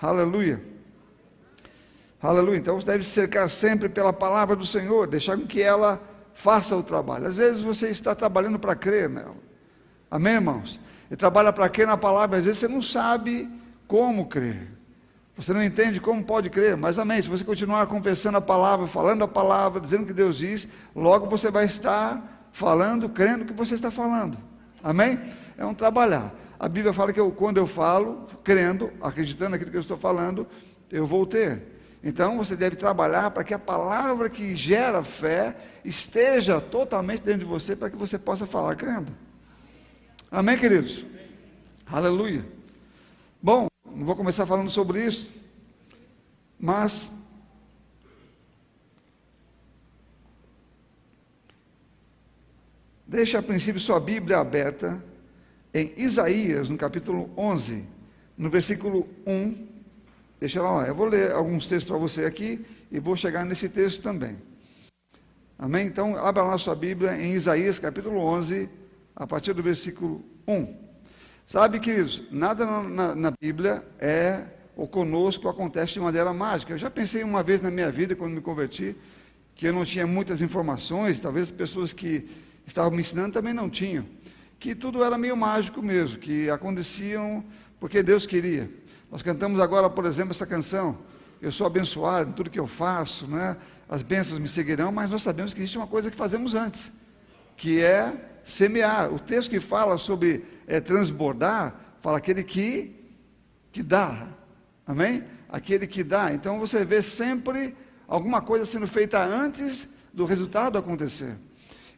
Aleluia. Aleluia. Então você deve se cercar sempre pela palavra do Senhor, deixar com que ela faça o trabalho. Às vezes você está trabalhando para crer nela. Amém, irmãos? E trabalha para crer na palavra, às vezes você não sabe como crer. Você não entende como pode crer, mas amém. Se você continuar confessando a palavra, falando a palavra, dizendo o que Deus diz, logo você vai estar falando, crendo o que você está falando. Amém? É um trabalhar. A Bíblia fala que eu, quando eu falo, crendo, acreditando naquilo que eu estou falando, eu vou ter. Então você deve trabalhar para que a palavra que gera fé esteja totalmente dentro de você, para que você possa falar crendo. Amém, queridos? Aleluia. Bom, não vou começar falando sobre isso, mas deixe a princípio sua Bíblia aberta em Isaías, no capítulo 11, no versículo 1. Deixa lá, eu vou ler alguns textos para você aqui e vou chegar nesse texto também. Amém? Então, abra lá sua Bíblia em Isaías, capítulo 11, a partir do versículo 1. Sabe, queridos, nada na, na, na Bíblia é ou conosco acontece de maneira mágica. Eu já pensei uma vez na minha vida, quando me converti, que eu não tinha muitas informações, talvez as pessoas que estavam me ensinando também não tinham, que tudo era meio mágico mesmo, que aconteciam porque Deus queria. Nós cantamos agora, por exemplo, essa canção, eu sou abençoado em tudo que eu faço, né? as bênçãos me seguirão, mas nós sabemos que existe uma coisa que fazemos antes, que é semear. O texto que fala sobre é, transbordar, fala aquele que, que dá. Amém? Aquele que dá. Então você vê sempre alguma coisa sendo feita antes do resultado acontecer.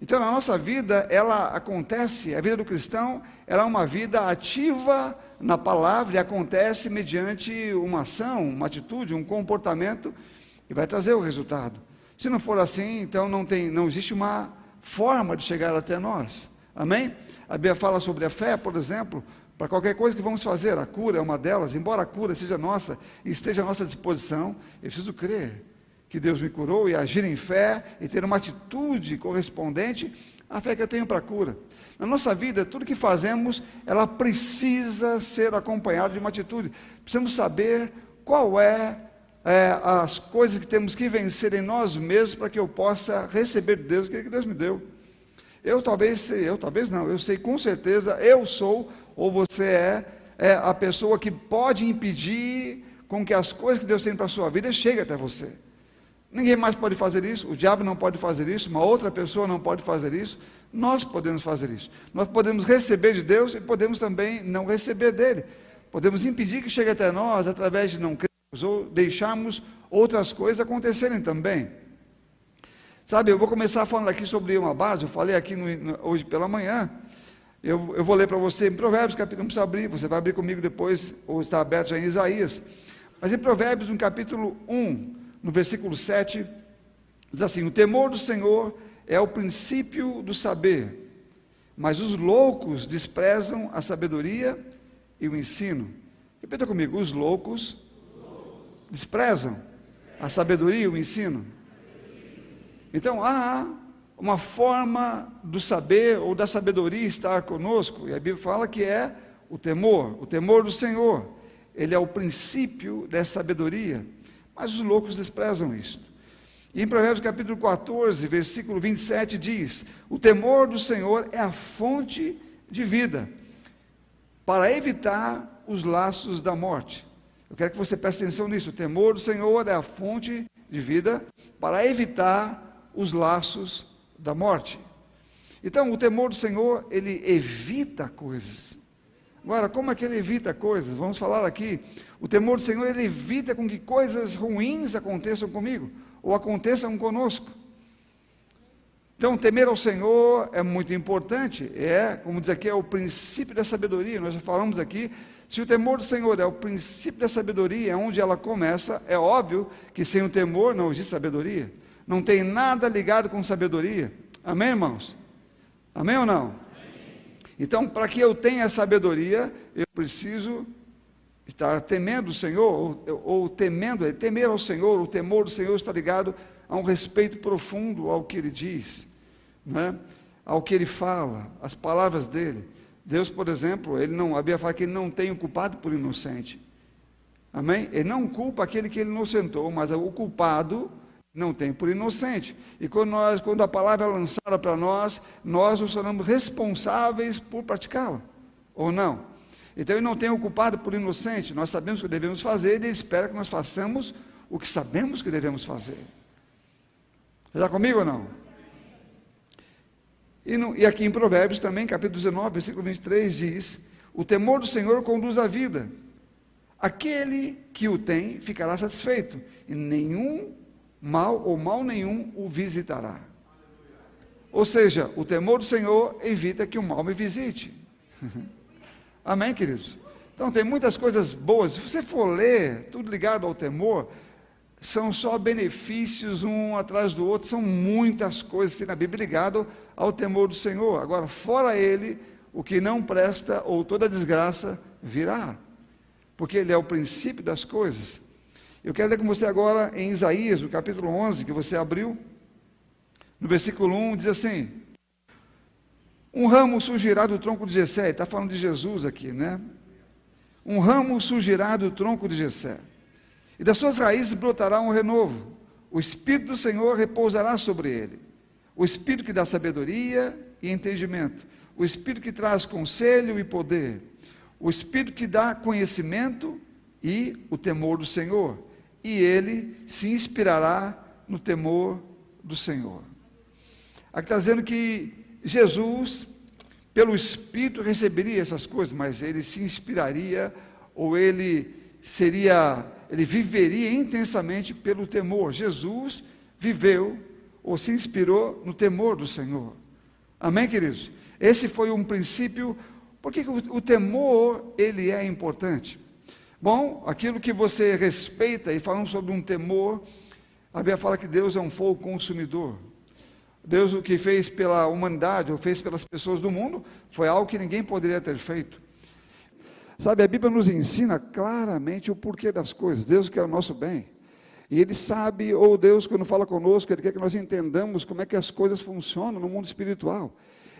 Então na nossa vida, ela acontece, a vida do cristão, ela é uma vida ativa na palavra e acontece mediante uma ação, uma atitude, um comportamento e vai trazer o resultado. Se não for assim, então não tem, não existe uma forma de chegar até nós. Amém? A Bíblia fala sobre a fé, por exemplo, para qualquer coisa que vamos fazer, a cura é uma delas, embora a cura seja nossa e esteja à nossa disposição, eu preciso crer que Deus me curou e agir em fé e ter uma atitude correspondente à fé que eu tenho para a cura. Na nossa vida, tudo que fazemos, ela precisa ser acompanhada de uma atitude. Precisamos saber qual é é, as coisas que temos que vencer em nós mesmos para que eu possa receber de Deus aquilo que Deus me deu. Eu talvez, eu talvez não, eu sei com certeza, eu sou, ou você é, é a pessoa que pode impedir com que as coisas que Deus tem para a sua vida cheguem até você. Ninguém mais pode fazer isso, o diabo não pode fazer isso, uma outra pessoa não pode fazer isso, nós podemos fazer isso. Nós podemos receber de Deus e podemos também não receber dele. Podemos impedir que chegue até nós através de não crer ou deixarmos outras coisas acontecerem também. Sabe, eu vou começar falando aqui sobre uma base, eu falei aqui no, no, hoje pela manhã, eu, eu vou ler para você em Provérbios, capítulo, não precisa abrir, você vai abrir comigo depois, ou está aberto já em Isaías, mas em Provérbios, no capítulo 1, no versículo 7, diz assim: O temor do Senhor é o princípio do saber, mas os loucos desprezam a sabedoria e o ensino. Repita comigo: os loucos desprezam a sabedoria e o ensino. Então há uma forma do saber ou da sabedoria estar conosco, e a Bíblia fala que é o temor, o temor do Senhor. Ele é o princípio dessa sabedoria, mas os loucos desprezam isto. E em Provérbios capítulo 14, versículo 27 diz: O temor do Senhor é a fonte de vida, para evitar os laços da morte. Eu quero que você preste atenção nisso. O temor do Senhor é a fonte de vida para evitar os laços da morte. Então, o temor do Senhor, ele evita coisas. Agora, como é que ele evita coisas? Vamos falar aqui. O temor do Senhor, ele evita com que coisas ruins aconteçam comigo ou aconteçam conosco. Então, temer ao Senhor é muito importante, é, como diz aqui, é o princípio da sabedoria. Nós já falamos aqui se o temor do Senhor é o princípio da sabedoria, é onde ela começa, é óbvio que sem o temor não existe sabedoria. Não tem nada ligado com sabedoria. Amém, irmãos? Amém ou não? Então, para que eu tenha sabedoria, eu preciso estar temendo o Senhor, ou, ou temendo, temer ao Senhor, o temor do Senhor está ligado a um respeito profundo ao que Ele diz, né? ao que Ele fala, as palavras dEle. Deus, por exemplo, ele não, a Bíblia fala que ele não tem o culpado por inocente. Amém? Ele não culpa aquele que ele inocentou, mas o culpado não tem por inocente. E quando, nós, quando a palavra é lançada para nós, nós nos tornamos responsáveis por praticá-la, ou não? Então ele não tem o culpado por inocente, nós sabemos o que devemos fazer, ele espera que nós façamos o que sabemos que devemos fazer. Está comigo ou não? E, no, e aqui em Provérbios também, capítulo 19, versículo 23, diz: O temor do Senhor conduz à vida. Aquele que o tem ficará satisfeito, e nenhum mal ou mal nenhum o visitará. Ou seja, o temor do Senhor evita que o mal me visite. Amém, queridos? Então tem muitas coisas boas. Se você for ler, tudo ligado ao temor, são só benefícios um atrás do outro, são muitas coisas na Bíblia ligado ao temor do Senhor. Agora, fora ele, o que não presta ou toda desgraça virá, porque ele é o princípio das coisas. Eu quero ler com você agora em Isaías, no capítulo 11, que você abriu, no versículo 1, diz assim: Um ramo surgirá do tronco de Jessé, está falando de Jesus aqui, né? Um ramo surgirá do tronco de Jessé e das suas raízes brotará um renovo. O Espírito do Senhor repousará sobre ele. O Espírito que dá sabedoria e entendimento. O Espírito que traz conselho e poder. O Espírito que dá conhecimento e o temor do Senhor. E ele se inspirará no temor do Senhor. Aqui está dizendo que Jesus, pelo Espírito, receberia essas coisas, mas ele se inspiraria ou ele seria ele viveria intensamente pelo temor. Jesus viveu ou se inspirou no temor do Senhor. Amém, queridos? Esse foi um princípio. Por que o, o temor ele é importante? Bom, aquilo que você respeita, e falando sobre um temor, a Bíblia fala que Deus é um fogo consumidor. Deus o que fez pela humanidade, ou fez pelas pessoas do mundo, foi algo que ninguém poderia ter feito. Sabe, a Bíblia nos ensina claramente o porquê das coisas. Deus quer o nosso bem. E Ele sabe, ou Deus, quando fala conosco, Ele quer que nós entendamos como é que as coisas funcionam no mundo espiritual.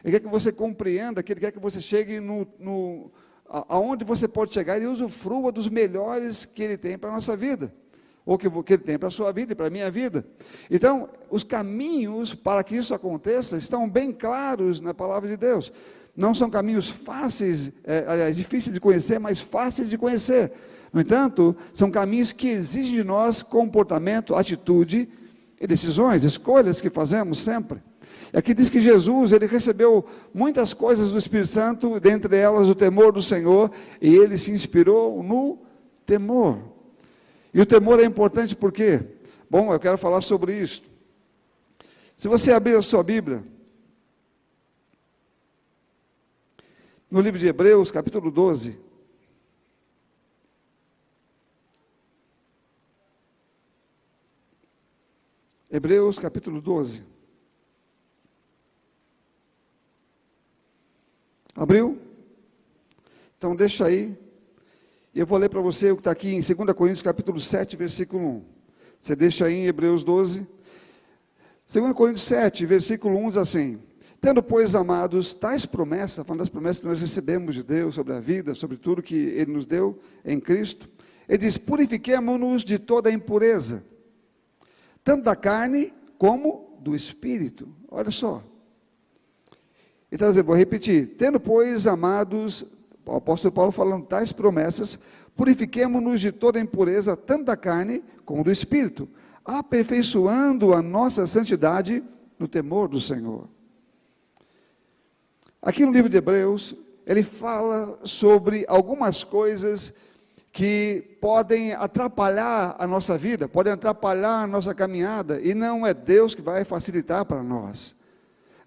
Ele quer que você compreenda, que Ele quer que você chegue no, no aonde você pode chegar e usufrua dos melhores que Ele tem para a nossa vida. Ou que, que Ele tem para a sua vida e para a minha vida. Então, os caminhos para que isso aconteça estão bem claros na palavra de Deus. Não são caminhos fáceis, é, aliás, difíceis de conhecer, mas fáceis de conhecer. No entanto, são caminhos que exigem de nós comportamento, atitude e decisões, escolhas que fazemos sempre. Aqui diz que Jesus, ele recebeu muitas coisas do Espírito Santo, dentre elas o temor do Senhor, e ele se inspirou no temor. E o temor é importante por quê? Bom, eu quero falar sobre isso. Se você abrir a sua Bíblia, no livro de Hebreus, capítulo 12. Hebreus, capítulo 12. Abriu? Então deixa aí. Eu vou ler para você o que está aqui em 2 Coríntios, capítulo 7, versículo 1. Você deixa aí em Hebreus 12. 2 Coríntios 7, versículo 1 diz assim: Tendo, pois, amados, tais promessas, falando das promessas que nós recebemos de Deus sobre a vida, sobre tudo que Ele nos deu em Cristo, Ele diz: purifiquemo-nos de toda impureza, tanto da carne como do espírito. Olha só. Então, vou repetir: tendo, pois, amados, o apóstolo Paulo falando tais promessas, purifiquemo-nos de toda impureza, tanto da carne como do espírito, aperfeiçoando a nossa santidade no temor do Senhor. Aqui no livro de Hebreus, ele fala sobre algumas coisas que podem atrapalhar a nossa vida, podem atrapalhar a nossa caminhada, e não é Deus que vai facilitar para nós.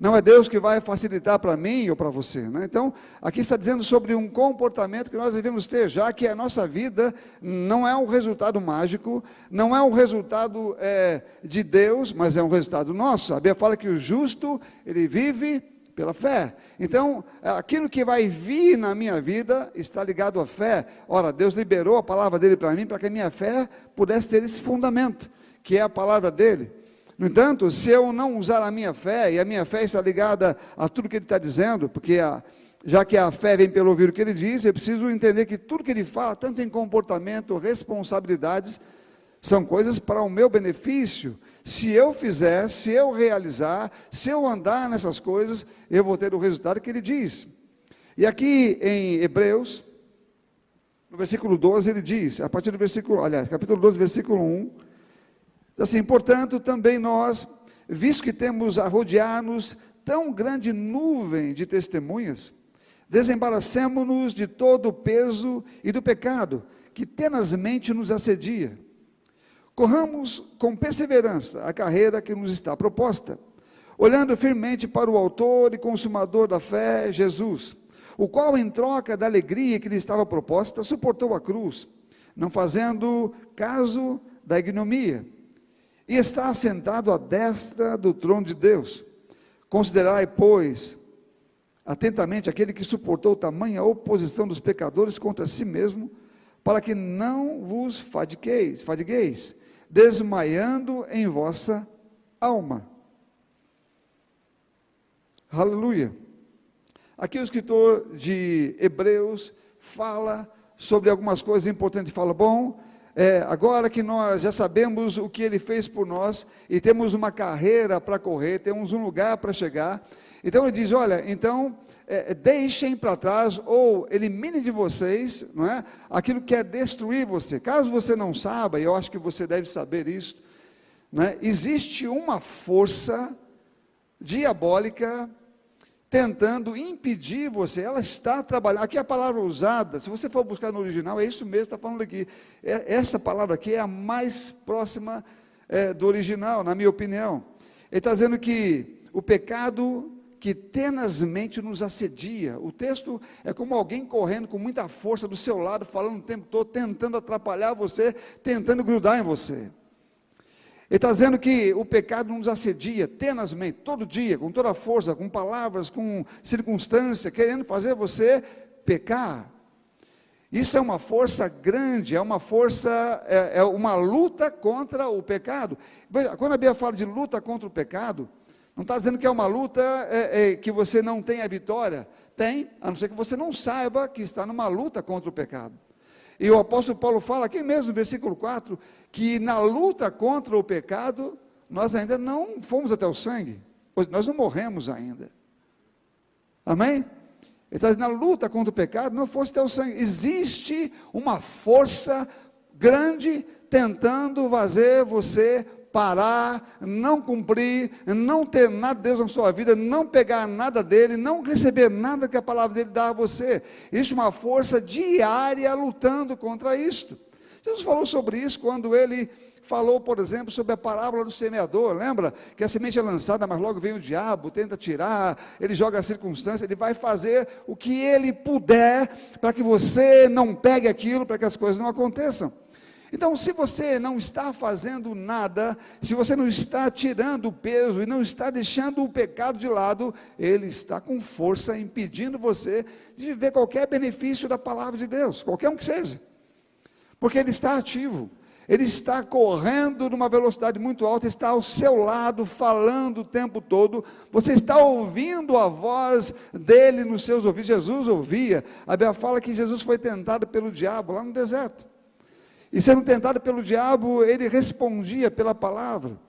Não é Deus que vai facilitar para mim ou para você. Né? Então, aqui está dizendo sobre um comportamento que nós devemos ter, já que a nossa vida não é um resultado mágico, não é um resultado é, de Deus, mas é um resultado nosso. A Bíblia fala que o justo, ele vive pela fé. Então, aquilo que vai vir na minha vida está ligado à fé. Ora, Deus liberou a palavra dele para mim para que a minha fé pudesse ter esse fundamento, que é a palavra dele. No entanto, se eu não usar a minha fé, e a minha fé está ligada a tudo que ele está dizendo, porque a, já que a fé vem pelo ouvir o que ele diz, eu preciso entender que tudo que ele fala, tanto em comportamento, responsabilidades, são coisas para o meu benefício. Se eu fizer, se eu realizar, se eu andar nessas coisas, eu vou ter o resultado que ele diz. E aqui em Hebreus, no versículo 12, ele diz, a partir do versículo, aliás, capítulo 12, versículo 1, assim, portanto, também nós, visto que temos a rodear-nos tão grande nuvem de testemunhas, Desembaracemos-nos de todo o peso e do pecado que tenazmente nos assedia. Corramos com perseverança a carreira que nos está proposta, olhando firmemente para o Autor e Consumador da fé, Jesus, o qual, em troca da alegria que lhe estava proposta, suportou a cruz, não fazendo caso da ignomia, e está assentado à destra do trono de Deus. Considerai, pois, atentamente aquele que suportou tamanha oposição dos pecadores contra si mesmo, para que não vos fadigueis, fadigueis desmaiando em vossa alma. Aleluia. Aqui o escritor de Hebreus fala sobre algumas coisas importantes. Fala, bom, é, agora que nós já sabemos o que ele fez por nós e temos uma carreira para correr, temos um lugar para chegar, então ele diz: olha, então é, deixem para trás ou eliminem de vocês, não é? Aquilo que quer destruir você. Caso você não saiba, e eu acho que você deve saber isso, é? Existe uma força diabólica tentando impedir você, ela está trabalhando. Aqui a palavra usada, se você for buscar no original, é isso mesmo, está falando aqui. É, essa palavra aqui é a mais próxima é, do original, na minha opinião. Ele está dizendo que o pecado que tenazmente nos assedia. O texto é como alguém correndo com muita força do seu lado, falando o tempo todo, tentando atrapalhar você, tentando grudar em você. Ele está dizendo que o pecado nos assedia tenazmente, todo dia, com toda a força, com palavras, com circunstância, querendo fazer você pecar. Isso é uma força grande, é uma força, é, é uma luta contra o pecado. Quando a Bíblia fala de luta contra o pecado, não está dizendo que é uma luta é, é, que você não tem a vitória. Tem, a não ser que você não saiba que está numa luta contra o pecado. E o apóstolo Paulo fala aqui mesmo no versículo 4, que na luta contra o pecado, nós ainda não fomos até o sangue, nós não morremos ainda. Amém? Ele está dizendo, na luta contra o pecado, não fosse até o sangue. Existe uma força grande tentando fazer você parar, não cumprir, não ter nada de Deus na sua vida, não pegar nada dele, não receber nada que a palavra dele dá a você. Isso é uma força diária lutando contra isto. Jesus falou sobre isso quando ele falou, por exemplo, sobre a parábola do semeador. Lembra que a semente é lançada, mas logo vem o diabo, tenta tirar, ele joga a circunstância, ele vai fazer o que ele puder para que você não pegue aquilo, para que as coisas não aconteçam. Então, se você não está fazendo nada, se você não está tirando o peso e não está deixando o pecado de lado, ele está com força impedindo você de viver qualquer benefício da palavra de Deus, qualquer um que seja. Porque ele está ativo, ele está correndo numa velocidade muito alta, está ao seu lado, falando o tempo todo, você está ouvindo a voz dele nos seus ouvidos. Jesus ouvia, a Bíblia fala que Jesus foi tentado pelo diabo lá no deserto. E sendo tentado pelo diabo, ele respondia pela palavra.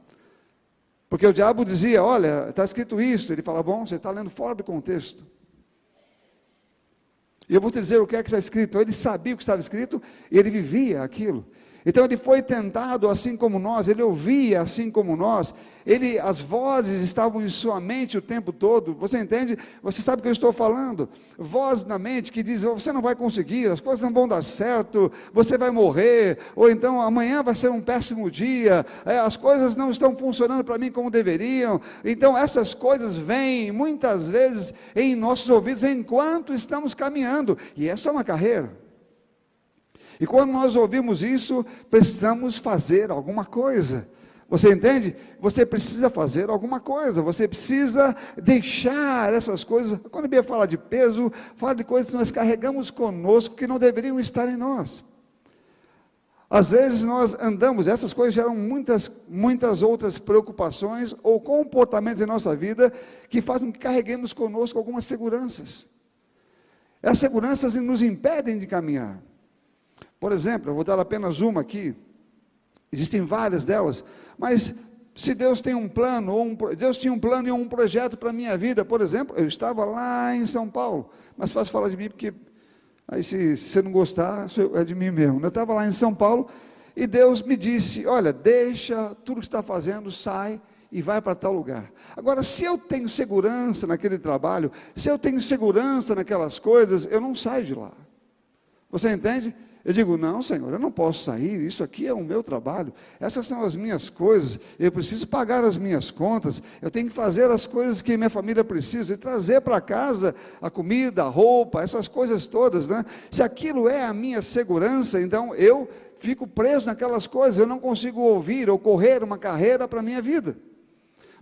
Porque o diabo dizia: Olha, está escrito isso. Ele fala: Bom, você está lendo fora do contexto. E eu vou te dizer o que é que está escrito. Ele sabia o que estava escrito e ele vivia aquilo. Então ele foi tentado assim como nós, ele ouvia assim como nós, ele, as vozes estavam em sua mente o tempo todo. Você entende? Você sabe o que eu estou falando? Voz na mente que diz: você não vai conseguir, as coisas não vão dar certo, você vai morrer, ou então amanhã vai ser um péssimo dia, é, as coisas não estão funcionando para mim como deveriam. Então essas coisas vêm muitas vezes em nossos ouvidos enquanto estamos caminhando, e essa é uma carreira. E quando nós ouvimos isso, precisamos fazer alguma coisa. Você entende? Você precisa fazer alguma coisa, você precisa deixar essas coisas. Quando a Bíblia fala de peso, fala de coisas que nós carregamos conosco que não deveriam estar em nós. Às vezes nós andamos, essas coisas geram muitas, muitas outras preocupações ou comportamentos em nossa vida que fazem com que carreguemos conosco algumas seguranças. As seguranças nos impedem de caminhar. Por exemplo, eu vou dar apenas uma aqui. Existem várias delas, mas se Deus tem um plano, ou um, Deus tinha um plano e um projeto para a minha vida, por exemplo, eu estava lá em São Paulo, mas faz falar de mim porque aí se, se você não gostar, é de mim mesmo. Eu estava lá em São Paulo e Deus me disse: Olha, deixa tudo que está fazendo, sai e vai para tal lugar. Agora, se eu tenho segurança naquele trabalho, se eu tenho segurança naquelas coisas, eu não saio de lá. Você entende? Eu digo, não, Senhor, eu não posso sair, isso aqui é o meu trabalho, essas são as minhas coisas, eu preciso pagar as minhas contas, eu tenho que fazer as coisas que minha família precisa e trazer para casa a comida, a roupa, essas coisas todas, né? Se aquilo é a minha segurança, então eu fico preso naquelas coisas, eu não consigo ouvir ou correr uma carreira para a minha vida.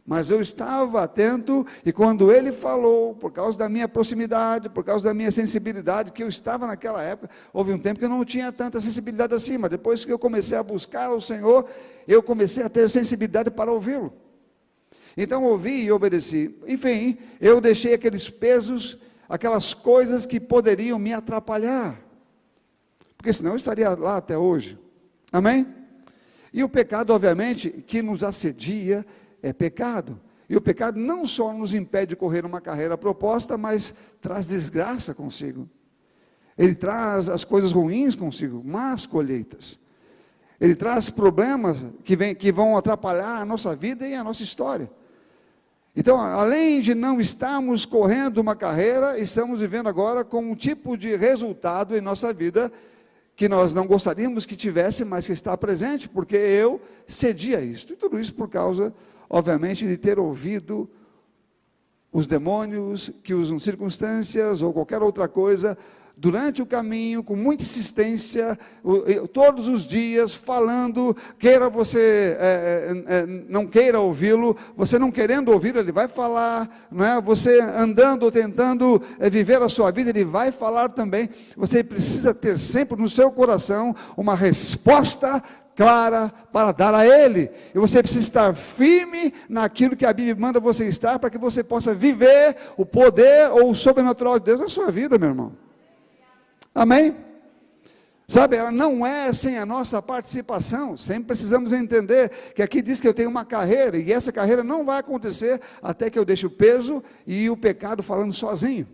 Mas eu estava atento e quando ele falou, por causa da minha proximidade, por causa da minha sensibilidade, que eu estava naquela época, houve um tempo que eu não tinha tanta sensibilidade assim, mas depois que eu comecei a buscar o Senhor, eu comecei a ter sensibilidade para ouvi-lo. Então ouvi e obedeci. Enfim, eu deixei aqueles pesos, aquelas coisas que poderiam me atrapalhar. Porque senão eu estaria lá até hoje. Amém? E o pecado, obviamente, que nos assedia, é pecado. E o pecado não só nos impede de correr uma carreira proposta, mas traz desgraça consigo. Ele traz as coisas ruins consigo, más colheitas. Ele traz problemas que, vem, que vão atrapalhar a nossa vida e a nossa história. Então, além de não estarmos correndo uma carreira, estamos vivendo agora com um tipo de resultado em nossa vida que nós não gostaríamos que tivesse, mas que está presente, porque eu cedi a isso. E tudo isso por causa obviamente, de ter ouvido os demônios que usam circunstâncias ou qualquer outra coisa durante o caminho, com muita insistência, todos os dias, falando, queira você é, é, não queira ouvi-lo, você não querendo ouvir, ele vai falar, não é? você andando, tentando é, viver a sua vida, ele vai falar também. Você precisa ter sempre no seu coração uma resposta clara para dar a Ele. E você precisa estar firme naquilo que a Bíblia manda você estar, para que você possa viver o poder ou o sobrenatural de Deus na sua vida, meu irmão. Amém? Sabe, ela não é sem a nossa participação. Sempre precisamos entender que aqui diz que eu tenho uma carreira, e essa carreira não vai acontecer até que eu deixe o peso e o pecado falando sozinho.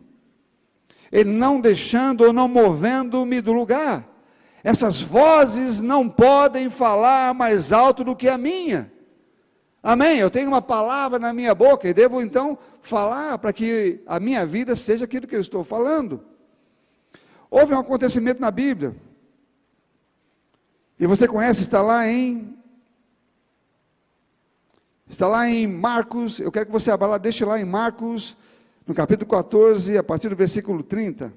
Ele não deixando ou não movendo-me do lugar. Essas vozes não podem falar mais alto do que a minha. Amém? Eu tenho uma palavra na minha boca e devo então falar para que a minha vida seja aquilo que eu estou falando. Houve um acontecimento na Bíblia. E você conhece, está lá em Está lá em Marcos, eu quero que você abra lá, deixe lá em Marcos, no capítulo 14, a partir do versículo 30.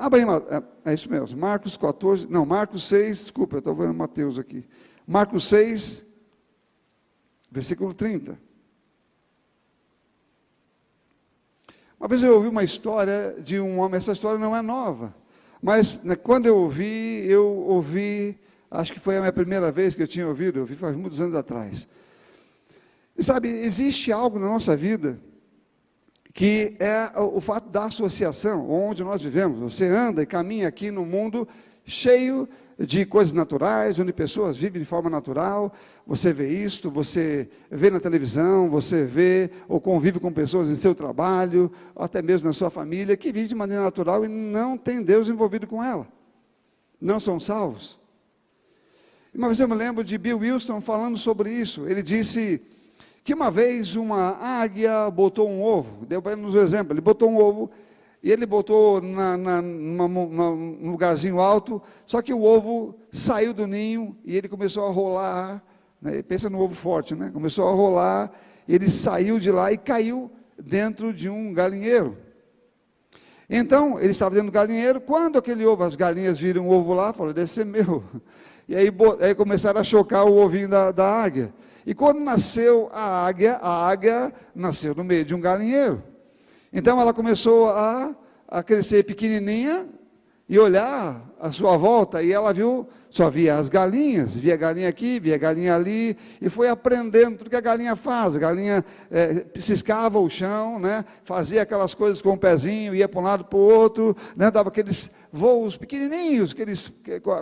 Abra aí, é, é isso mesmo, Marcos 14, não, Marcos 6, desculpa, eu estou vendo Mateus aqui. Marcos 6, versículo 30. Uma vez eu ouvi uma história de um homem, essa história não é nova, mas né, quando eu ouvi, eu ouvi, acho que foi a minha primeira vez que eu tinha ouvido, eu ouvi faz muitos anos atrás. E sabe, existe algo na nossa vida que é o fato da associação, onde nós vivemos. Você anda e caminha aqui no mundo cheio de coisas naturais, onde pessoas vivem de forma natural. Você vê isto, você vê na televisão, você vê ou convive com pessoas em seu trabalho, ou até mesmo na sua família, que vivem de maneira natural e não tem Deus envolvido com ela. Não são salvos. Uma vez eu me lembro de Bill Wilson falando sobre isso. Ele disse que uma vez uma águia botou um ovo, deu para ele nos exemplo, ele botou um ovo e ele botou na, na, numa, num lugarzinho alto, só que o ovo saiu do ninho e ele começou a rolar, né, pensa no ovo forte, né? começou a rolar, ele saiu de lá e caiu dentro de um galinheiro. Então, ele estava dentro do galinheiro, quando aquele ovo, as galinhas viram o ovo lá, falaram, deve ser meu. E aí, aí começaram a chocar o ovinho da, da águia. E quando nasceu a águia, a águia nasceu no meio de um galinheiro. Então ela começou a, a crescer pequenininha e olhar à sua volta, e ela viu, só via as galinhas, via galinha aqui, via galinha ali, e foi aprendendo tudo que a galinha faz. A galinha é, ciscava o chão, né, fazia aquelas coisas com o pezinho, ia para um lado para o outro, né, dava aqueles voos pequenininhos aqueles,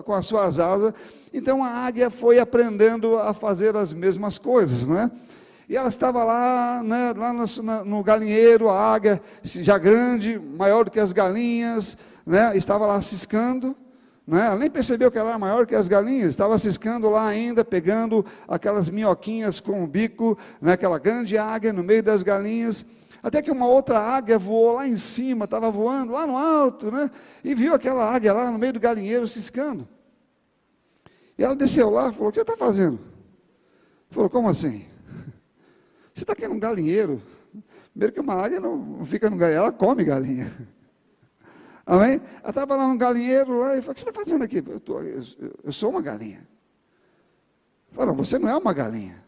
com, as suas asas. Então a águia foi aprendendo a fazer as mesmas coisas, não é? E ela estava lá, né, lá no, no, galinheiro, a águia já grande, maior do que as galinhas, né, estava lá ciscando, né, nem percebeu que ela era maior que as galinhas, estava ciscando lá ainda, pegando aquelas minhoquinhas com o bico, né, aquela grande águia no meio das galinhas, até que uma outra águia voou lá em cima, estava voando lá no alto, né, e viu aquela águia lá no meio do galinheiro ciscando. E ela desceu lá e falou: O que você está fazendo? Falou: Como assim? Você está aqui num galinheiro. Primeiro que uma águia não fica no galinheiro, ela come galinha. Amém? Ela estava lá no galinheiro lá e falou: O que você está fazendo aqui? Eu, tô, eu, eu, sou uma galinha. Falou: Você não é uma galinha.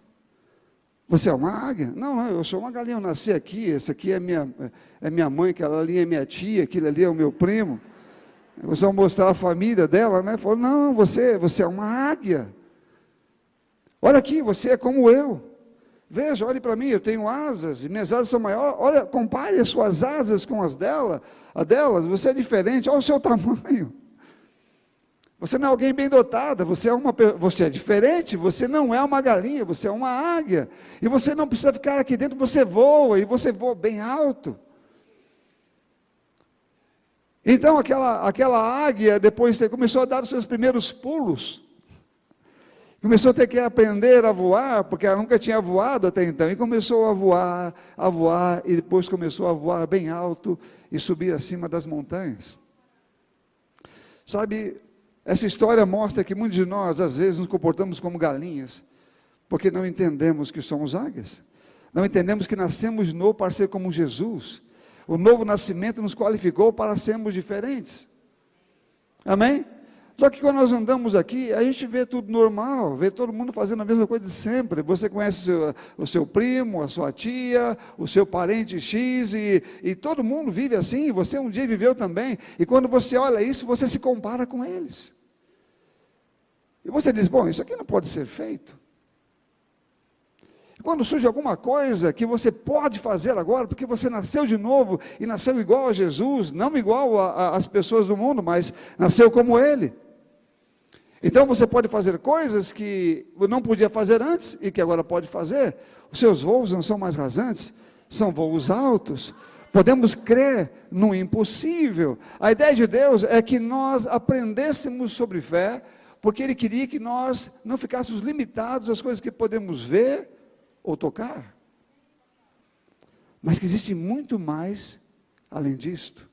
Você é uma águia? Não, não, eu sou uma galinha, eu nasci aqui, essa aqui é minha, é minha mãe, aquela ali é minha tia, aquilo ali é o meu primo. Você vai mostrar a família dela, né? Falou, não, você, você é uma águia. Olha aqui, você é como eu. Veja, olhe para mim, eu tenho asas, e minhas asas são maiores. Olha, compare as suas asas com as dela, a delas, você é diferente, olha o seu tamanho. Você não é alguém bem dotada, você é, uma, você é diferente, você não é uma galinha, você é uma águia. E você não precisa ficar aqui dentro, você voa, e você voa bem alto. Então aquela, aquela águia, depois começou a dar os seus primeiros pulos. Começou a ter que aprender a voar, porque ela nunca tinha voado até então. E começou a voar, a voar, e depois começou a voar bem alto e subir acima das montanhas. Sabe, essa história mostra que muitos de nós, às vezes, nos comportamos como galinhas, porque não entendemos que somos águias. Não entendemos que nascemos de novo para ser como Jesus. O novo nascimento nos qualificou para sermos diferentes. Amém? Só que quando nós andamos aqui, a gente vê tudo normal, vê todo mundo fazendo a mesma coisa de sempre. Você conhece o seu, o seu primo, a sua tia, o seu parente X, e, e todo mundo vive assim. Você um dia viveu também. E quando você olha isso, você se compara com eles. E você diz: bom, isso aqui não pode ser feito. E quando surge alguma coisa que você pode fazer agora, porque você nasceu de novo e nasceu igual a Jesus, não igual às pessoas do mundo, mas nasceu como Ele. Então você pode fazer coisas que não podia fazer antes e que agora pode fazer. Os seus voos não são mais rasantes, são voos altos. Podemos crer no impossível. A ideia de Deus é que nós aprendêssemos sobre fé, porque Ele queria que nós não ficássemos limitados às coisas que podemos ver ou tocar. Mas que existe muito mais além disto.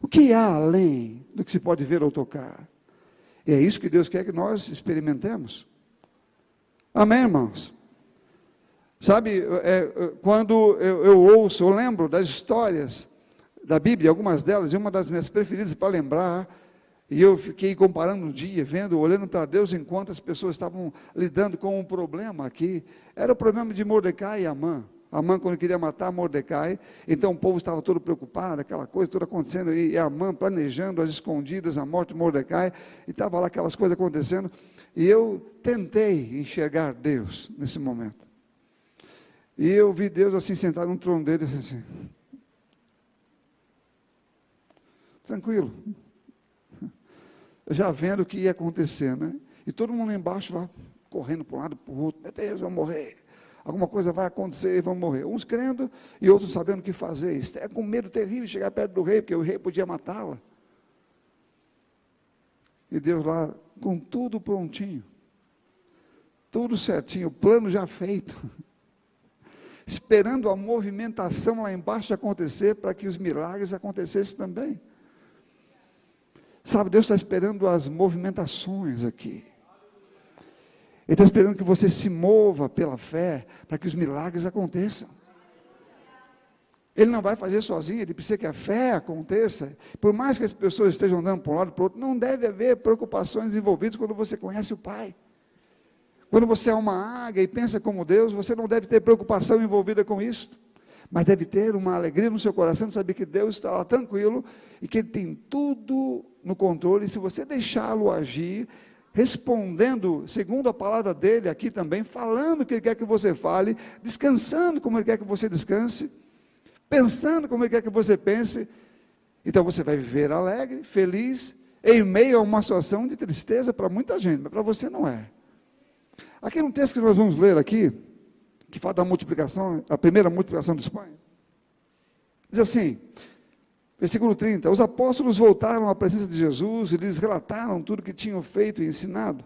O que há além do que se pode ver ou tocar? E é isso que Deus quer que nós experimentemos. Amém, irmãos? Sabe, é, é, quando eu, eu, ouço, eu lembro das histórias da Bíblia, algumas delas, e uma das minhas preferidas para lembrar, e eu fiquei comparando um dia, vendo, olhando para Deus, enquanto as pessoas estavam lidando com um problema aqui, era o problema de Mordecai e Amã. Amã, quando queria matar Mordecai, então o povo estava todo preocupado, aquela coisa toda acontecendo, e Amã planejando as escondidas a morte de Mordecai, e estava lá aquelas coisas acontecendo, e eu tentei enxergar Deus nesse momento. E eu vi Deus assim sentado no trono dele, assim, tranquilo, já vendo o que ia acontecer, né? E todo mundo lá embaixo lá, correndo para um lado para o outro, meu Deus, eu vou morrer alguma coisa vai acontecer e vão morrer. Uns crendo e outros sabendo o que fazer. É com medo terrível de chegar perto do rei, porque o rei podia matá-la. E Deus lá, com tudo prontinho, tudo certinho, o plano já feito, esperando a movimentação lá embaixo acontecer para que os milagres acontecessem também. Sabe, Deus está esperando as movimentações aqui. Ele está esperando que você se mova pela fé para que os milagres aconteçam. Ele não vai fazer sozinho, ele precisa que a fé aconteça. Por mais que as pessoas estejam andando para um lado e para o outro, não deve haver preocupações envolvidas quando você conhece o Pai. Quando você é uma águia e pensa como Deus, você não deve ter preocupação envolvida com isso. mas deve ter uma alegria no seu coração de saber que Deus está lá tranquilo e que Ele tem tudo no controle. E se você deixá-lo agir, respondendo segundo a palavra dele aqui também, falando o que ele quer que você fale, descansando como ele quer que você descanse, pensando como ele quer que você pense, então você vai viver alegre, feliz, em meio a uma situação de tristeza para muita gente, mas para você não é. Aqui no texto que nós vamos ler aqui, que fala da multiplicação, a primeira multiplicação dos pães. Diz assim, versículo 30: Os apóstolos voltaram à presença de Jesus e lhes relataram tudo que tinham feito e ensinado.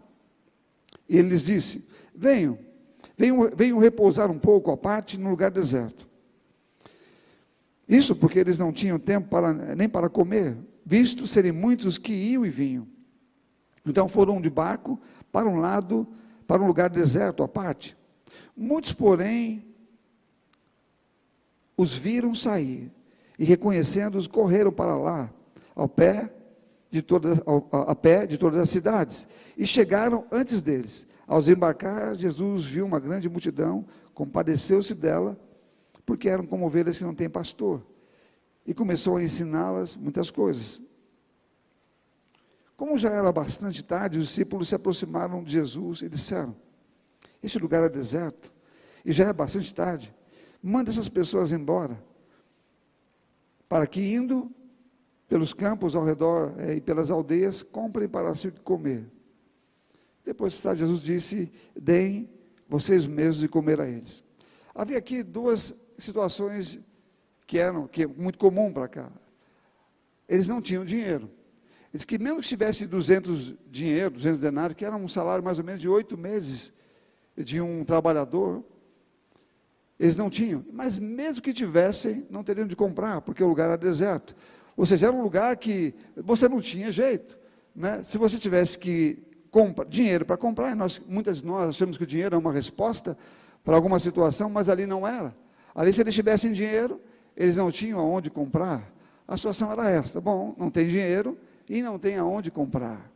E ele lhes disse: Venham, venham, venham repousar um pouco à parte no lugar deserto. Isso porque eles não tinham tempo para, nem para comer, visto serem muitos que iam e vinham. Então foram de barco para um lado, para um lugar deserto à parte. Muitos, porém, os viram sair e, reconhecendo-os, correram para lá, ao pé de todas, ao, a pé de todas as cidades, e chegaram antes deles. Ao desembarcar, Jesus viu uma grande multidão, compadeceu-se dela, porque eram como ovelhas que não têm pastor, e começou a ensiná-las muitas coisas. Como já era bastante tarde, os discípulos se aproximaram de Jesus e disseram: este lugar é deserto e já é bastante tarde. Manda essas pessoas embora, para que indo pelos campos ao redor é, e pelas aldeias, comprem para si comer. Depois, sabe, Jesus disse: deem vocês mesmos de comer a eles. Havia aqui duas situações que eram que é muito comum para cá. Eles não tinham dinheiro. Eles que mesmo que tivesse 200 dinheiro, 200 denários, que era um salário mais ou menos de oito meses de um trabalhador, eles não tinham, mas mesmo que tivessem, não teriam de comprar, porque o lugar era deserto. Ou seja, era um lugar que você não tinha jeito. Né? Se você tivesse que comprar dinheiro para comprar, nós, muitas de nós achamos que o dinheiro é uma resposta para alguma situação, mas ali não era. Ali, se eles tivessem dinheiro, eles não tinham aonde comprar. A situação era esta: bom, não tem dinheiro e não tem aonde comprar.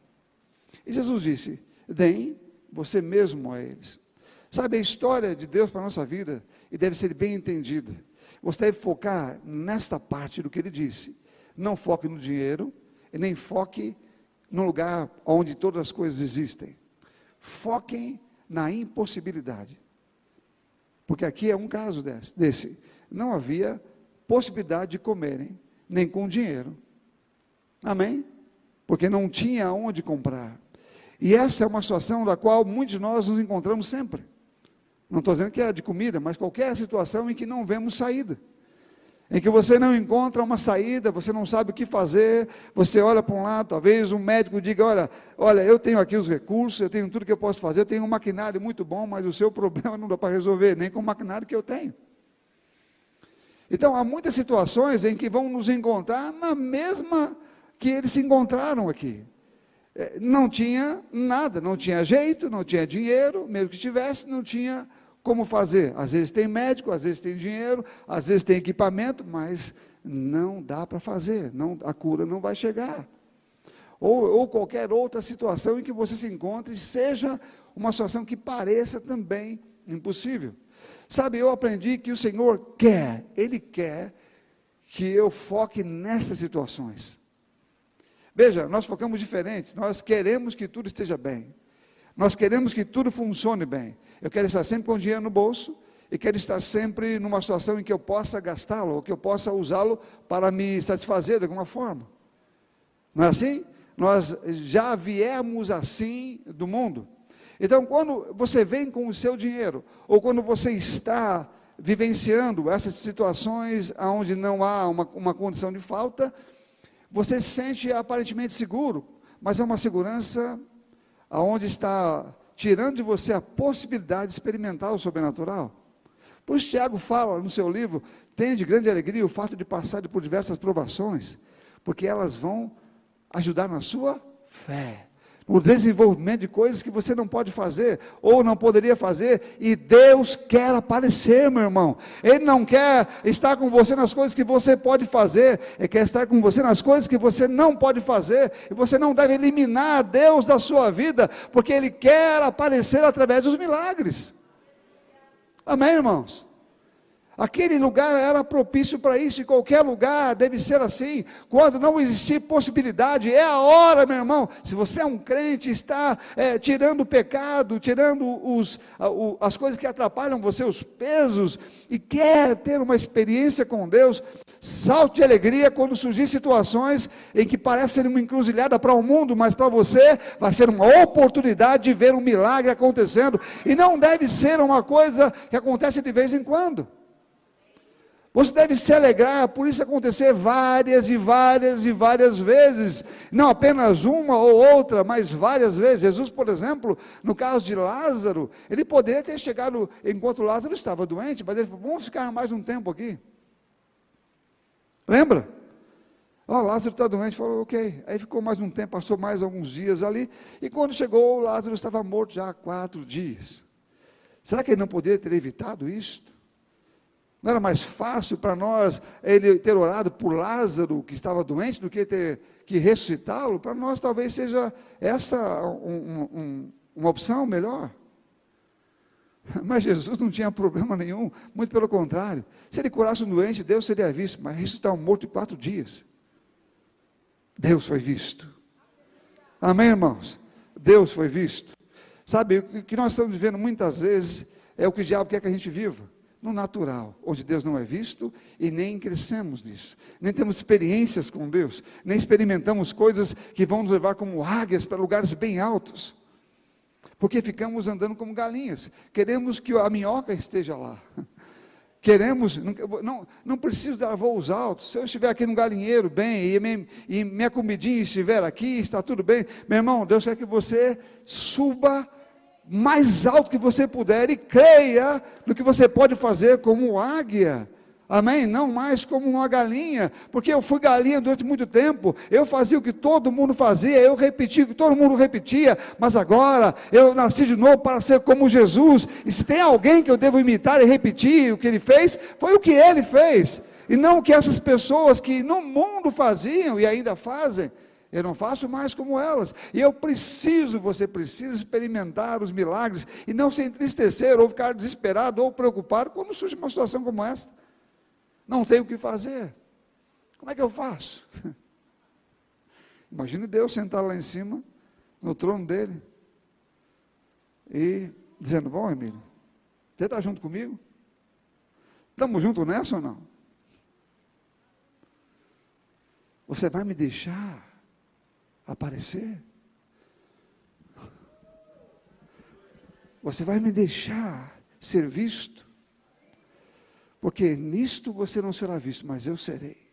E Jesus disse: deem você mesmo a eles. Sabe, a história de Deus para a nossa vida e deve ser bem entendida. Você deve focar nesta parte do que ele disse. Não foque no dinheiro e nem foque no lugar onde todas as coisas existem. Foquem na impossibilidade. Porque aqui é um caso desse. desse. Não havia possibilidade de comerem, nem com dinheiro. Amém? Porque não tinha onde comprar. E essa é uma situação da qual muitos de nós nos encontramos sempre. Não estou dizendo que é de comida, mas qualquer situação em que não vemos saída. Em que você não encontra uma saída, você não sabe o que fazer, você olha para um lado, talvez um médico diga: olha, olha, eu tenho aqui os recursos, eu tenho tudo que eu posso fazer, eu tenho um maquinário muito bom, mas o seu problema não dá para resolver, nem com o maquinário que eu tenho. Então, há muitas situações em que vão nos encontrar na mesma que eles se encontraram aqui. É, não tinha nada, não tinha jeito, não tinha dinheiro, mesmo que tivesse, não tinha como fazer? Às vezes tem médico, às vezes tem dinheiro, às vezes tem equipamento, mas não dá para fazer, não, a cura não vai chegar. Ou, ou qualquer outra situação em que você se encontre, seja uma situação que pareça também impossível. Sabe, eu aprendi que o Senhor quer, Ele quer que eu foque nessas situações. Veja, nós focamos diferente, nós queremos que tudo esteja bem. Nós queremos que tudo funcione bem. Eu quero estar sempre com dinheiro no bolso e quero estar sempre numa situação em que eu possa gastá-lo, ou que eu possa usá-lo para me satisfazer de alguma forma. Não é assim? Nós já viemos assim do mundo. Então, quando você vem com o seu dinheiro, ou quando você está vivenciando essas situações onde não há uma, uma condição de falta, você se sente aparentemente seguro, mas é uma segurança aonde está tirando de você a possibilidade de experimentar o sobrenatural. Por isso, Tiago fala no seu livro: tenha de grande alegria o fato de passar por diversas provações, porque elas vão ajudar na sua fé o desenvolvimento de coisas que você não pode fazer ou não poderia fazer, e Deus quer aparecer, meu irmão. Ele não quer estar com você nas coisas que você pode fazer, ele quer estar com você nas coisas que você não pode fazer, e você não deve eliminar Deus da sua vida, porque ele quer aparecer através dos milagres. Amém, irmãos? Aquele lugar era propício para isso, e qualquer lugar deve ser assim. Quando não existir possibilidade, é a hora, meu irmão. Se você é um crente, está é, tirando o pecado, tirando os, as coisas que atrapalham você, os pesos, e quer ter uma experiência com Deus, salte de alegria quando surgir situações em que parecem uma encruzilhada para o mundo, mas para você vai ser uma oportunidade de ver um milagre acontecendo, e não deve ser uma coisa que acontece de vez em quando. Você deve se alegrar por isso acontecer várias e várias e várias vezes, não apenas uma ou outra, mas várias vezes. Jesus, por exemplo, no caso de Lázaro, ele poderia ter chegado enquanto Lázaro estava doente, mas ele falou: vamos ficar mais um tempo aqui. Lembra? Oh, Lázaro está doente, falou, ok. Aí ficou mais um tempo, passou mais alguns dias ali, e quando chegou, Lázaro estava morto já há quatro dias. Será que ele não poderia ter evitado isto? Não era mais fácil para nós ele ter orado por Lázaro, que estava doente, do que ter que ressuscitá-lo? Para nós talvez seja essa um, um, uma opção melhor. Mas Jesus não tinha problema nenhum, muito pelo contrário. Se ele curasse um doente, Deus seria visto, mas ressuscitar um morto em quatro dias. Deus foi visto. Amém, irmãos? Deus foi visto. Sabe, o que nós estamos vivendo muitas vezes é o que o diabo quer que a gente viva no natural, onde Deus não é visto e nem crescemos nisso, nem temos experiências com Deus, nem experimentamos coisas que vão nos levar como águias para lugares bem altos, porque ficamos andando como galinhas, queremos que a minhoca esteja lá, queremos, não, não, preciso dar voos altos, se eu estiver aqui no galinheiro bem, e, e minha comidinha estiver aqui, está tudo bem, meu irmão, Deus quer que você suba mais alto que você puder e creia no que você pode fazer como águia. Amém? Não mais como uma galinha, porque eu fui galinha durante muito tempo, eu fazia o que todo mundo fazia, eu repetia o que todo mundo repetia, mas agora eu nasci de novo para ser como Jesus, e se tem alguém que eu devo imitar e repetir o que ele fez, foi o que ele fez, e não o que essas pessoas que no mundo faziam e ainda fazem. Eu não faço mais como elas. E eu preciso, você precisa experimentar os milagres e não se entristecer ou ficar desesperado ou preocupado quando surge uma situação como esta. Não tenho o que fazer. Como é que eu faço? Imagine Deus sentar lá em cima, no trono dele, e dizendo: Bom, Emílio, você está junto comigo? Estamos juntos nessa ou não? Você vai me deixar aparecer? Você vai me deixar ser visto? Porque nisto você não será visto, mas eu serei.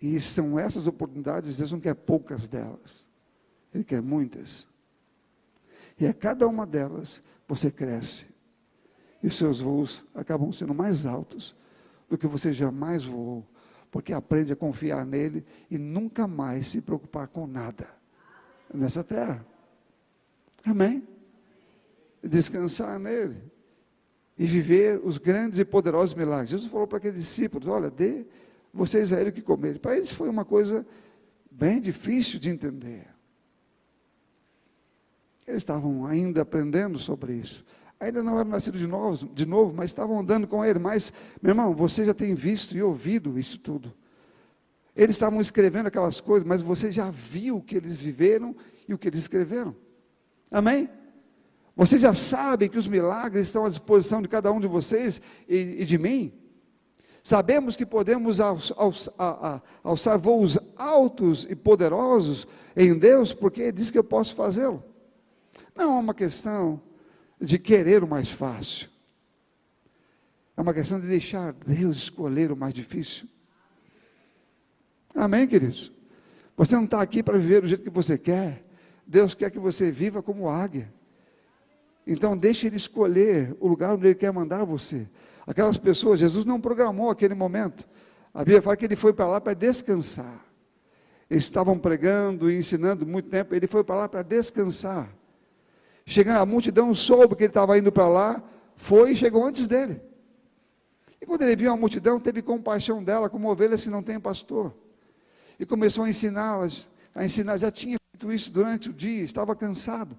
E são essas oportunidades, Deus não quer poucas delas, Ele quer muitas. E a cada uma delas você cresce. E os seus voos acabam sendo mais altos do que você jamais voou porque aprende a confiar nele e nunca mais se preocupar com nada nessa terra. Amém? Descansar nele e viver os grandes e poderosos milagres. Jesus falou para aqueles discípulos: Olha, dê vocês a ele o que comer. Para eles foi uma coisa bem difícil de entender. Eles estavam ainda aprendendo sobre isso ainda não eram nascidos de novo, de novo, mas estavam andando com ele. Mas, meu irmão, você já tem visto e ouvido isso tudo. Eles estavam escrevendo aquelas coisas, mas você já viu o que eles viveram e o que eles escreveram. Amém? Vocês já sabem que os milagres estão à disposição de cada um de vocês e, e de mim. Sabemos que podemos alçar voos altos e poderosos em Deus, porque Ele diz que eu posso fazê-lo. Não é uma questão de querer o mais fácil. É uma questão de deixar Deus escolher o mais difícil. Amém, queridos? Você não está aqui para viver do jeito que você quer. Deus quer que você viva como águia. Então, deixe Ele escolher o lugar onde Ele quer mandar você. Aquelas pessoas, Jesus não programou aquele momento. A Bíblia fala que Ele foi para lá para descansar. Eles estavam pregando e ensinando muito tempo. Ele foi para lá para descansar. Chegando, a multidão soube que ele estava indo para lá, foi e chegou antes dele. E quando ele viu a multidão, teve compaixão dela, como ovelha se não tem pastor. E começou a ensiná-las, a ensinar, já tinha feito isso durante o dia, estava cansado.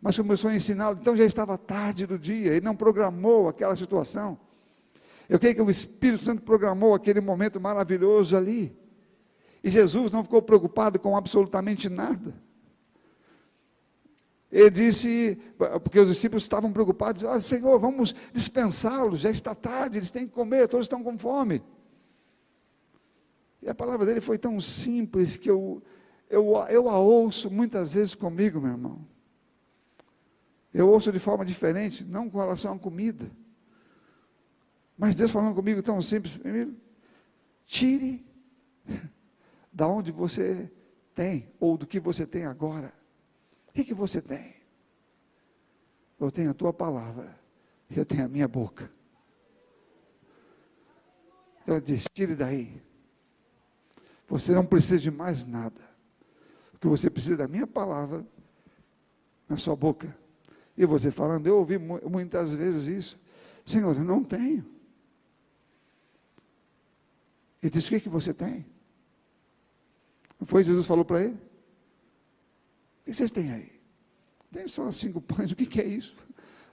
Mas começou a ensiná-lo, então já estava tarde do dia, ele não programou aquela situação. Eu creio que o Espírito Santo programou aquele momento maravilhoso ali. E Jesus não ficou preocupado com absolutamente nada. Ele disse, porque os discípulos estavam preocupados, olha, Senhor, vamos dispensá-los, já está tarde, eles têm que comer, todos estão com fome. E a palavra dele foi tão simples que eu, eu, eu a ouço muitas vezes comigo, meu irmão. Eu ouço de forma diferente, não com relação à comida. Mas Deus falando comigo tão simples, tire da onde você tem, ou do que você tem agora. O que, que você tem? Eu tenho a tua palavra, eu tenho a minha boca. Então ele diz: tire daí. Você não precisa de mais nada. O que você precisa da minha palavra na sua boca. E você falando, eu ouvi muitas vezes isso. Senhor, eu não tenho. Ele disse: O que, que você tem? Não foi Jesus falou para ele? O que vocês têm aí? Tem só cinco pães, o que, que é isso?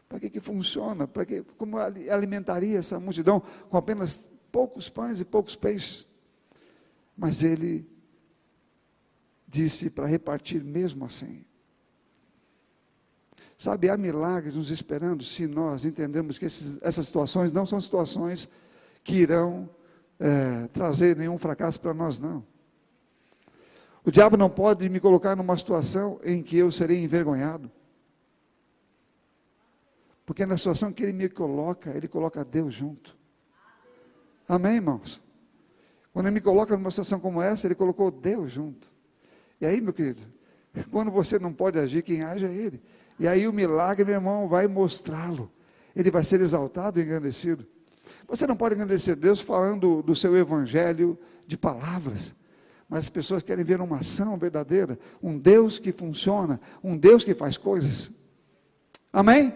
Para que, que funciona? Para que, como alimentaria essa multidão com apenas poucos pães e poucos peixes? Mas ele disse para repartir mesmo assim. Sabe, há milagres nos esperando se nós entendemos que esses, essas situações não são situações que irão é, trazer nenhum fracasso para nós, não. O diabo não pode me colocar numa situação em que eu serei envergonhado. Porque na situação que ele me coloca, ele coloca Deus junto. Amém, irmãos? Quando ele me coloca numa situação como essa, ele colocou Deus junto. E aí, meu querido, quando você não pode agir, quem age é ele. E aí o milagre, meu irmão, vai mostrá-lo. Ele vai ser exaltado e engrandecido. Você não pode engrandecer Deus falando do seu evangelho de palavras. Mas as pessoas querem ver uma ação verdadeira, um Deus que funciona, um Deus que faz coisas. Amém?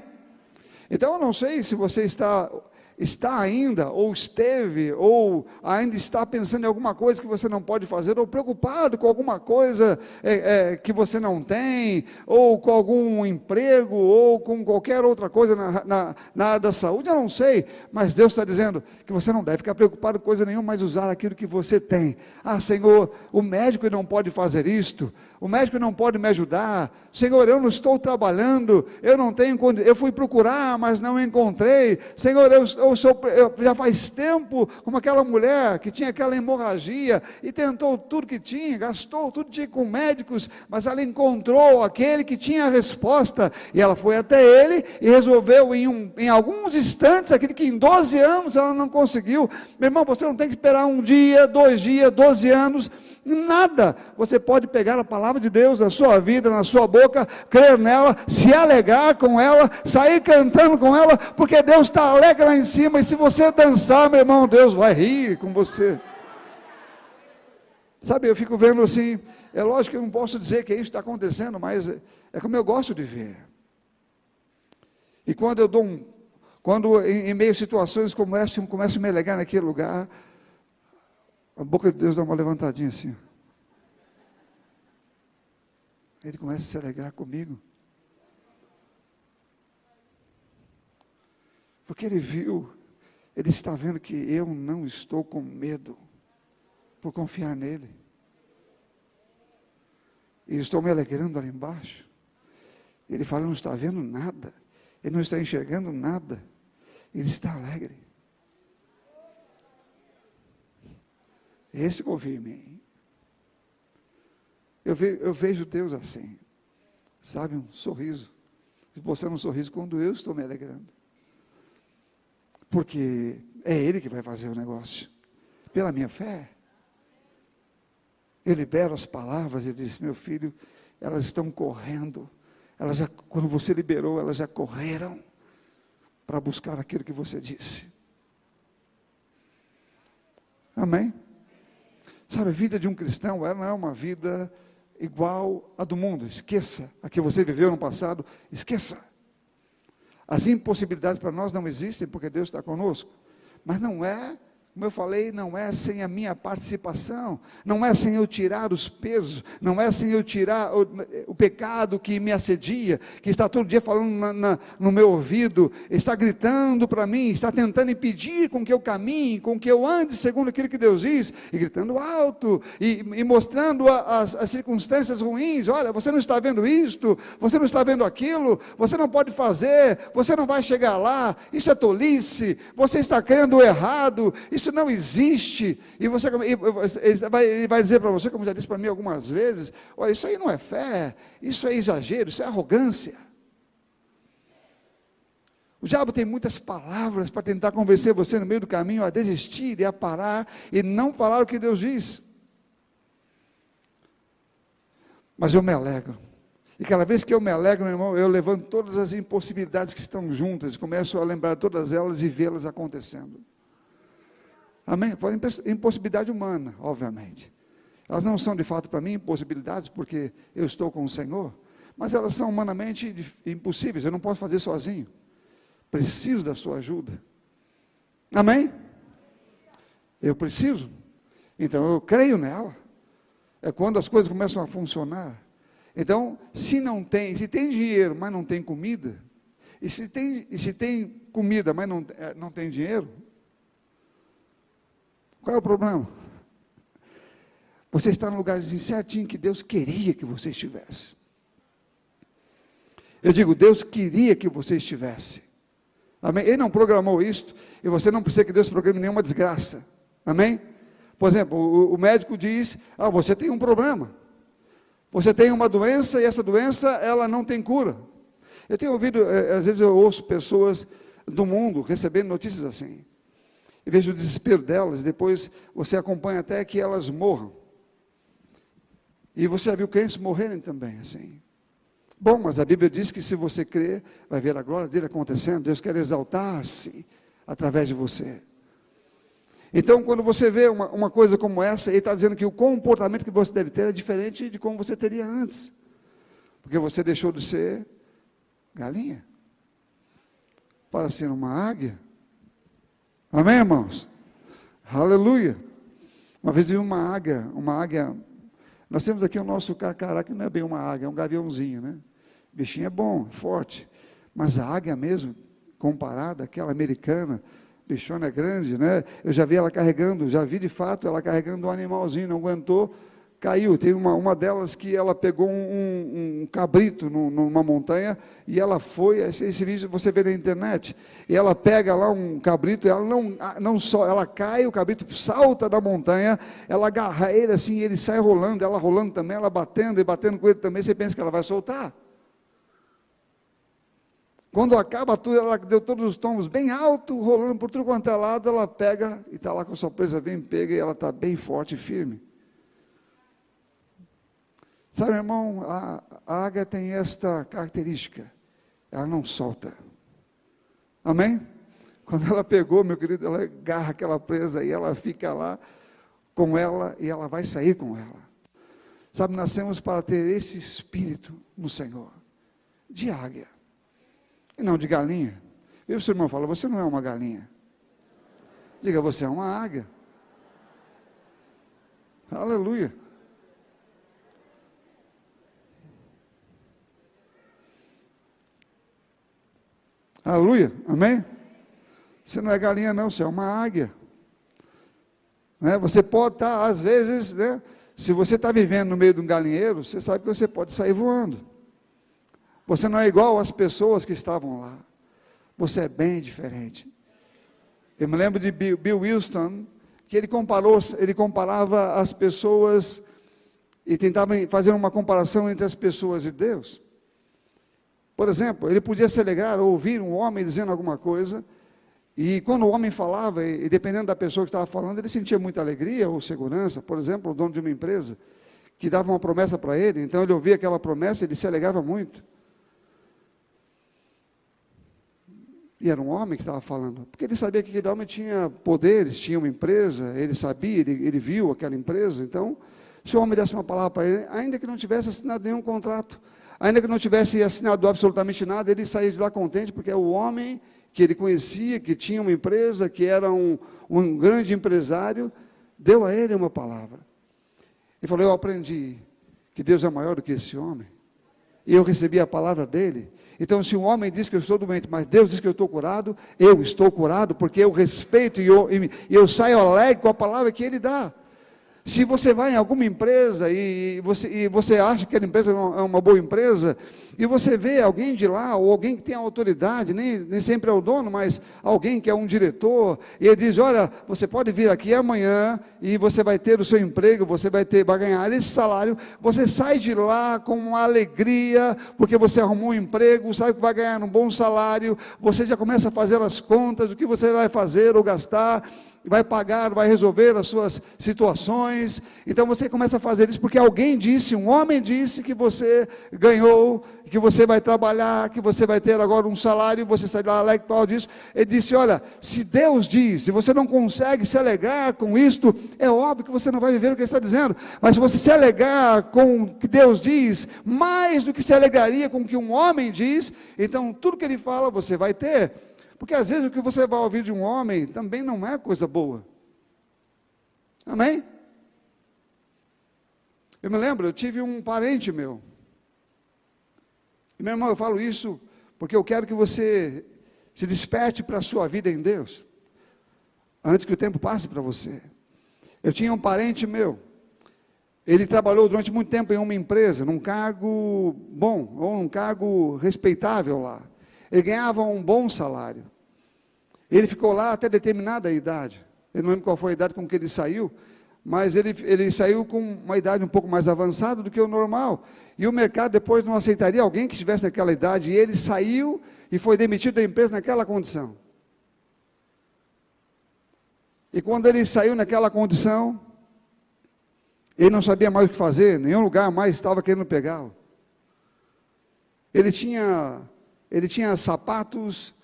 Então eu não sei se você está está ainda, ou esteve, ou ainda está pensando em alguma coisa que você não pode fazer, ou preocupado com alguma coisa é, é, que você não tem, ou com algum emprego, ou com qualquer outra coisa na, na, na área da saúde, eu não sei, mas Deus está dizendo que você não deve ficar preocupado com coisa nenhuma, mas usar aquilo que você tem. Ah, Senhor, o médico não pode fazer isto, o médico não pode me ajudar. Senhor, eu não estou trabalhando, eu não tenho, eu fui procurar, mas não encontrei. Senhor, eu, eu sou, eu, já faz tempo, como aquela mulher que tinha aquela hemorragia e tentou tudo que tinha, gastou tudo que tinha com médicos, mas ela encontrou aquele que tinha a resposta e ela foi até ele e resolveu em, um, em alguns instantes aquele que em 12 anos ela não conseguiu. Meu irmão, você não tem que esperar um dia, dois dias, 12 anos Nada. Você pode pegar a palavra de Deus na sua vida, na sua boca, crer nela, se alegar com ela, sair cantando com ela, porque Deus está alegre lá em cima. E se você dançar, meu irmão, Deus vai rir com você. Sabe, eu fico vendo assim. É lógico que eu não posso dizer que isso está acontecendo, mas é, é como eu gosto de ver. E quando eu dou um. Quando em, em meio a situações como essa, eu começo a me alegar naquele lugar, a boca de Deus dá uma levantadinha assim. Ele começa a se alegrar comigo. Porque ele viu, ele está vendo que eu não estou com medo por confiar nele. E estou me alegrando ali embaixo. Ele fala, não está vendo nada. Ele não está enxergando nada. Ele está alegre. Esse confia em mim. Eu, ve, eu vejo Deus assim. Sabe, um sorriso. Você um sorriso quando eu estou me alegrando. Porque é Ele que vai fazer o negócio. Pela minha fé. Eu libero as palavras e diz: Meu filho, elas estão correndo. Elas já, quando você liberou, elas já correram para buscar aquilo que você disse. Amém? Sabe, a vida de um cristão, ela não é uma vida igual à do mundo. Esqueça a que você viveu no passado, esqueça. As impossibilidades para nós não existem porque Deus está conosco. Mas não é como eu falei, não é sem a minha participação, não é sem eu tirar os pesos, não é sem eu tirar o, o pecado que me assedia, que está todo dia falando na, na, no meu ouvido, está gritando para mim, está tentando impedir com que eu caminhe, com que eu ande segundo aquilo que Deus diz, e gritando alto, e, e mostrando a, as, as circunstâncias ruins: olha, você não está vendo isto, você não está vendo aquilo, você não pode fazer, você não vai chegar lá, isso é tolice, você está crendo errado, isso isso não existe. E você vai, ele vai dizer para você, como já disse para mim algumas vezes: olha, isso aí não é fé, isso é exagero, isso é arrogância. O diabo tem muitas palavras para tentar convencer você no meio do caminho a desistir e a parar e não falar o que Deus diz. Mas eu me alegro. E cada vez que eu me alegro, meu irmão, eu levanto todas as impossibilidades que estão juntas, começo a lembrar todas elas e vê-las acontecendo. Amém? Foi impossibilidade humana, obviamente. Elas não são de fato para mim impossibilidades, porque eu estou com o Senhor, mas elas são humanamente impossíveis, eu não posso fazer sozinho. Preciso da sua ajuda. Amém? Eu preciso. Então eu creio nela. É quando as coisas começam a funcionar. Então, se não tem, se tem dinheiro, mas não tem comida, e se tem, e se tem comida, mas não, é, não tem dinheiro, qual é o problema? Você está no lugarzinho certinho que Deus queria que você estivesse. Eu digo, Deus queria que você estivesse. Amém? Ele não programou isto, e você não precisa que Deus programe nenhuma desgraça. Amém? Por exemplo, o, o médico diz: Ah, você tem um problema. Você tem uma doença e essa doença ela não tem cura. Eu tenho ouvido, eh, às vezes eu ouço pessoas do mundo recebendo notícias assim e veja o desespero delas, e depois você acompanha até que elas morram. E você já viu crentes morrerem também, assim. Bom, mas a Bíblia diz que se você crer, vai ver a glória dele acontecendo, Deus quer exaltar-se através de você. Então, quando você vê uma, uma coisa como essa, ele está dizendo que o comportamento que você deve ter é diferente de como você teria antes. Porque você deixou de ser galinha para ser uma águia. Amém, irmãos? Aleluia. Uma vez vi uma águia, uma águia. Nós temos aqui o nosso carcará, que não é bem uma águia, é um gaviãozinho, né? O bichinho é bom, forte. Mas a águia mesmo, comparada àquela americana, bichona é grande, né? Eu já vi ela carregando, já vi de fato ela carregando um animalzinho, não aguentou, caiu. Tem uma, uma delas que ela pegou um, um cabrito no, numa montanha e ela foi, esse, esse, vídeo você vê na internet, e ela pega lá um cabrito, ela não, não só, ela cai, o cabrito salta da montanha, ela agarra ele assim, ele sai rolando, ela rolando também, ela batendo e batendo com ele também, você pensa que ela vai soltar. Quando acaba tudo, ela deu todos os tomos bem alto, rolando por tudo quanto é lado, ela pega e está lá com a sua presa bem pega e ela está bem forte e firme. Sabe, irmão, a, águia tem esta característica, ela não solta. Amém? Quando ela pegou, meu querido, ela agarra aquela presa e ela fica lá com ela e ela vai sair com ela. Sabe, nascemos para ter esse espírito no Senhor, de águia, e não de galinha. E o seu irmão fala: Você não é uma galinha. Diga, você é uma águia. Aleluia. Aleluia, amém? Você não é galinha, não, você é uma águia. Né? Você pode estar, tá, às vezes, né? se você está vivendo no meio de um galinheiro, você sabe que você pode sair voando. Você não é igual às pessoas que estavam lá. Você é bem diferente. Eu me lembro de Bill, Bill Wilson, que ele comparou, ele comparava as pessoas e tentava fazer uma comparação entre as pessoas e Deus. Por exemplo, ele podia se alegrar ou ouvir um homem dizendo alguma coisa, e quando o homem falava, e dependendo da pessoa que estava falando, ele sentia muita alegria ou segurança. Por exemplo, o dono de uma empresa que dava uma promessa para ele, então ele ouvia aquela promessa e ele se alegrava muito. E era um homem que estava falando, porque ele sabia que aquele homem tinha poderes, tinha uma empresa, ele sabia, ele, ele viu aquela empresa. Então, se o homem desse uma palavra para ele, ainda que não tivesse assinado nenhum contrato, ainda que não tivesse assinado absolutamente nada, ele saía de lá contente, porque é o homem que ele conhecia, que tinha uma empresa, que era um, um grande empresário, deu a ele uma palavra. Ele falou: Eu aprendi que Deus é maior do que esse homem. E eu recebi a palavra dele. Então, se um homem diz que eu estou doente, mas Deus diz que eu estou curado, eu estou curado, porque eu respeito e eu, e eu saio alegre com a palavra que ele dá. Se você vai em alguma empresa e você, e você acha que aquela empresa é uma é boa empresa, e você vê alguém de lá, ou alguém que tem autoridade, nem, nem sempre é o dono, mas alguém que é um diretor, e ele diz: Olha, você pode vir aqui amanhã e você vai ter o seu emprego, você vai, ter, vai ganhar esse salário. Você sai de lá com uma alegria, porque você arrumou um emprego, sabe que vai ganhar um bom salário, você já começa a fazer as contas do que você vai fazer ou gastar vai pagar, vai resolver as suas situações. Então você começa a fazer isso porque alguém disse, um homem disse que você ganhou, que você vai trabalhar, que você vai ter agora um salário, você sai lá alegre por disso. Ele disse: Olha, se Deus diz, se você não consegue se alegar com isto, é óbvio que você não vai viver o que ele está dizendo. Mas se você se alegar com o que Deus diz, mais do que se alegaria com o que um homem diz, então tudo que ele fala você vai ter. Porque às vezes o que você vai ouvir de um homem também não é coisa boa. Amém? Eu me lembro, eu tive um parente meu. E, meu irmão, eu falo isso porque eu quero que você se desperte para a sua vida em Deus. Antes que o tempo passe para você. Eu tinha um parente meu. Ele trabalhou durante muito tempo em uma empresa, num cargo bom, ou num cargo respeitável lá. Ele ganhava um bom salário. Ele ficou lá até determinada idade. Eu não lembro qual foi a idade com que ele saiu, mas ele, ele saiu com uma idade um pouco mais avançada do que o normal. E o mercado depois não aceitaria alguém que estivesse naquela idade. E ele saiu e foi demitido da empresa naquela condição. E quando ele saiu naquela condição, ele não sabia mais o que fazer, nenhum lugar mais estava querendo pegá-lo. Ele tinha, ele tinha sapatos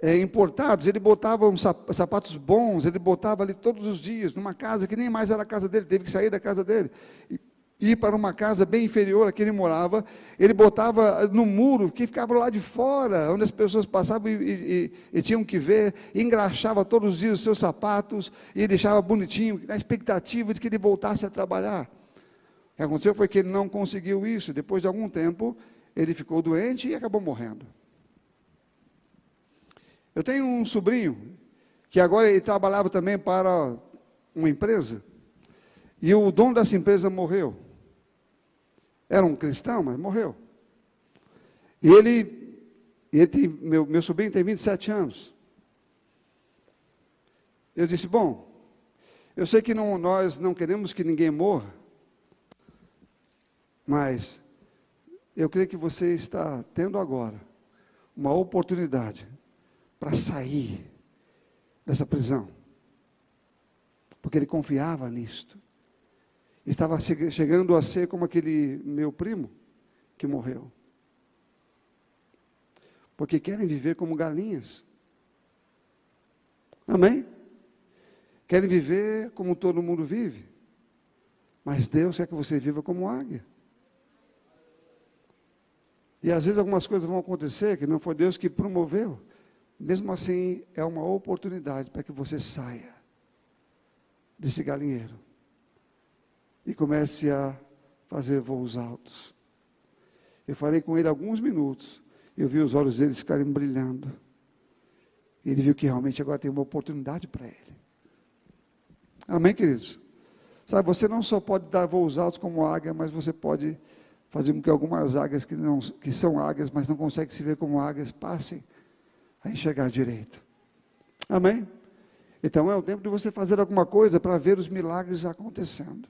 é, importados, ele botava uns sapatos bons, ele botava ali todos os dias, numa casa que nem mais era a casa dele, teve que sair da casa dele. E, ir para uma casa bem inferior a que ele morava, ele botava no muro, que ficava lá de fora, onde as pessoas passavam e, e, e tinham que ver, engraxava todos os dias os seus sapatos e deixava bonitinho, na expectativa de que ele voltasse a trabalhar. O que aconteceu foi que ele não conseguiu isso, depois de algum tempo, ele ficou doente e acabou morrendo. Eu tenho um sobrinho que agora ele trabalhava também para uma empresa e o dono dessa empresa morreu. Era um cristão, mas morreu. E ele, ele tem, meu, meu sobrinho tem 27 anos. Eu disse: Bom, eu sei que não, nós não queremos que ninguém morra, mas eu creio que você está tendo agora uma oportunidade para sair dessa prisão. Porque ele confiava nisto. Estava chegando a ser como aquele meu primo que morreu. Porque querem viver como galinhas. Amém? Querem viver como todo mundo vive. Mas Deus quer que você viva como águia. E às vezes algumas coisas vão acontecer que não foi Deus que promoveu. Mesmo assim, é uma oportunidade para que você saia desse galinheiro e comece a fazer voos altos. Eu falei com ele alguns minutos, eu vi os olhos dele ficarem brilhando. Ele viu que realmente agora tem uma oportunidade para ele. Amém, queridos? Sabe, você não só pode dar voos altos como águia, mas você pode fazer com que algumas águias que, não, que são águias, mas não conseguem se ver como águias, passem a enxergar direito. Amém? Então é o tempo de você fazer alguma coisa para ver os milagres acontecendo.